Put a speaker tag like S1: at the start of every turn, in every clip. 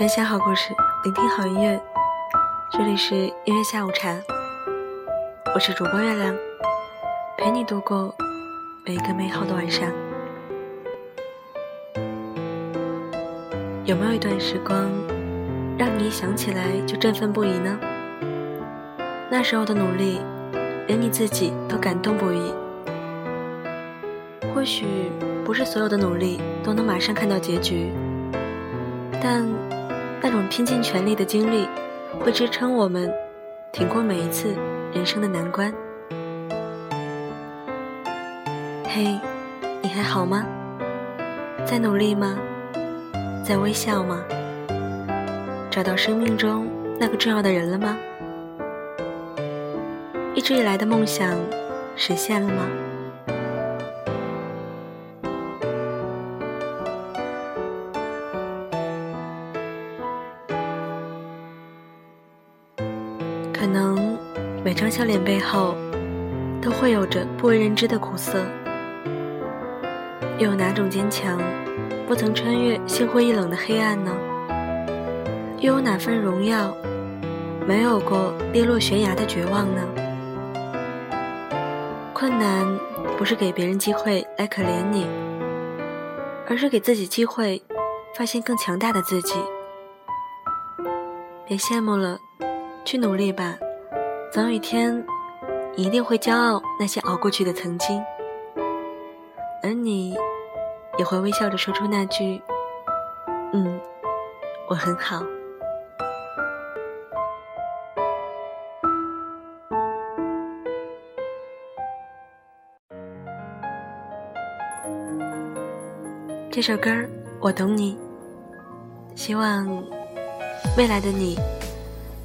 S1: 分享好故事，聆听好音乐。这里是音乐下午茶，我是主播月亮，陪你度过每一个美好的晚上。有没有一段时光，让你想起来就振奋不已呢？那时候的努力，连你自己都感动不已。或许不是所有的努力都能马上看到结局，但那种拼尽全力的经历，会支撑我们挺过每一次人生的难关。嘿，你还好吗？在努力吗？在微笑吗？找到生命中那个重要的人了吗？一直以来的梦想实现了吗？可能每张笑脸背后，都会有着不为人知的苦涩。又有哪种坚强，不曾穿越心灰意冷的黑暗呢？又有哪份荣耀，没有过跌落悬崖的绝望呢？困难不是给别人机会来可怜你，而是给自己机会，发现更强大的自己。别羡慕了。去努力吧，总有一天，一定会骄傲那些熬过去的曾经，而你也会微笑着说出那句：“嗯，我很好。”这首歌我懂你，希望未来的你。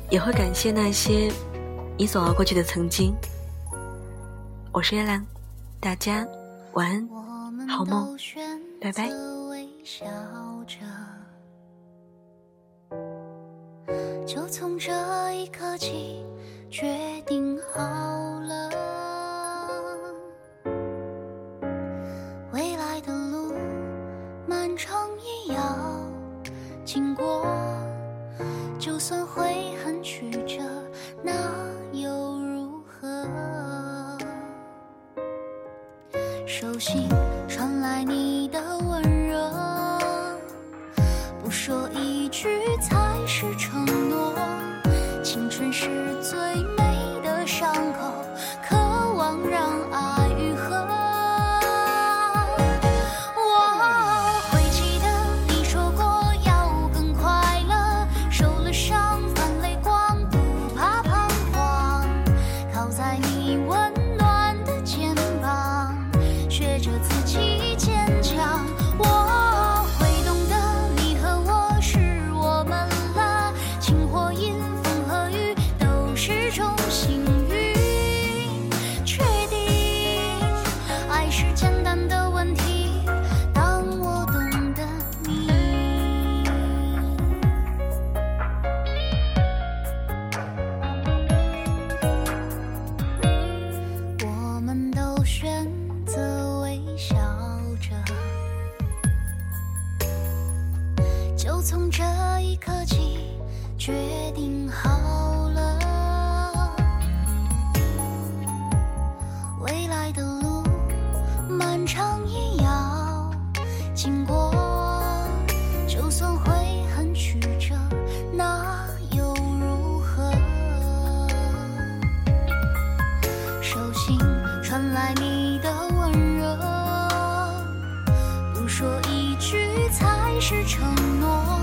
S1: 也会感谢那些你所熬过去的曾经。我是月亮，大家晚安，好梦，拜拜。就从这一刻起，决定好了，未来的路漫长也要经过，就算会。心传来你的温热，不说一句才是承诺。青春是最种幸运，确定爱是简单的问题，当我懂得你，我们都选择微笑着，就从这一刻起，决定好。你的温热，不说一句才是承诺。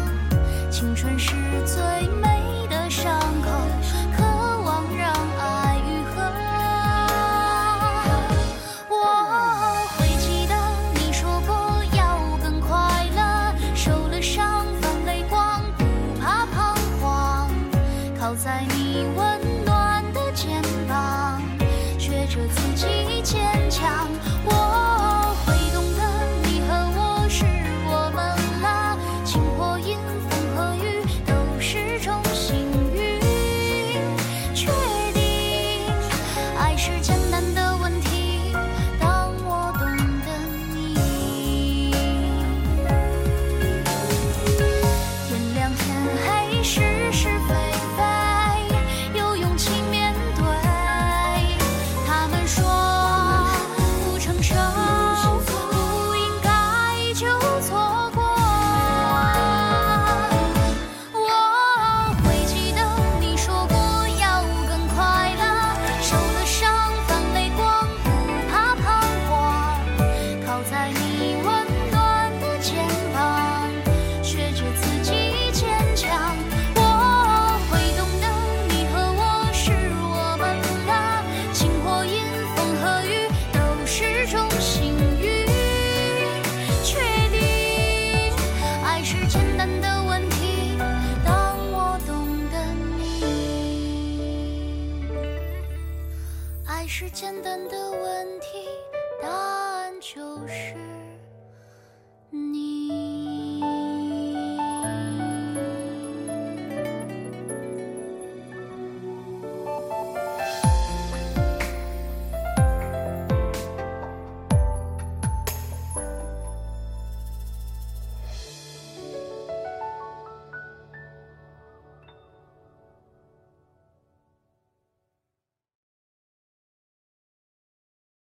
S1: 青春是最美的伤口，渴望让爱愈合。我会记得你说过要更快乐，受了伤泛泪光，不怕彷徨，靠在你是简单的问题，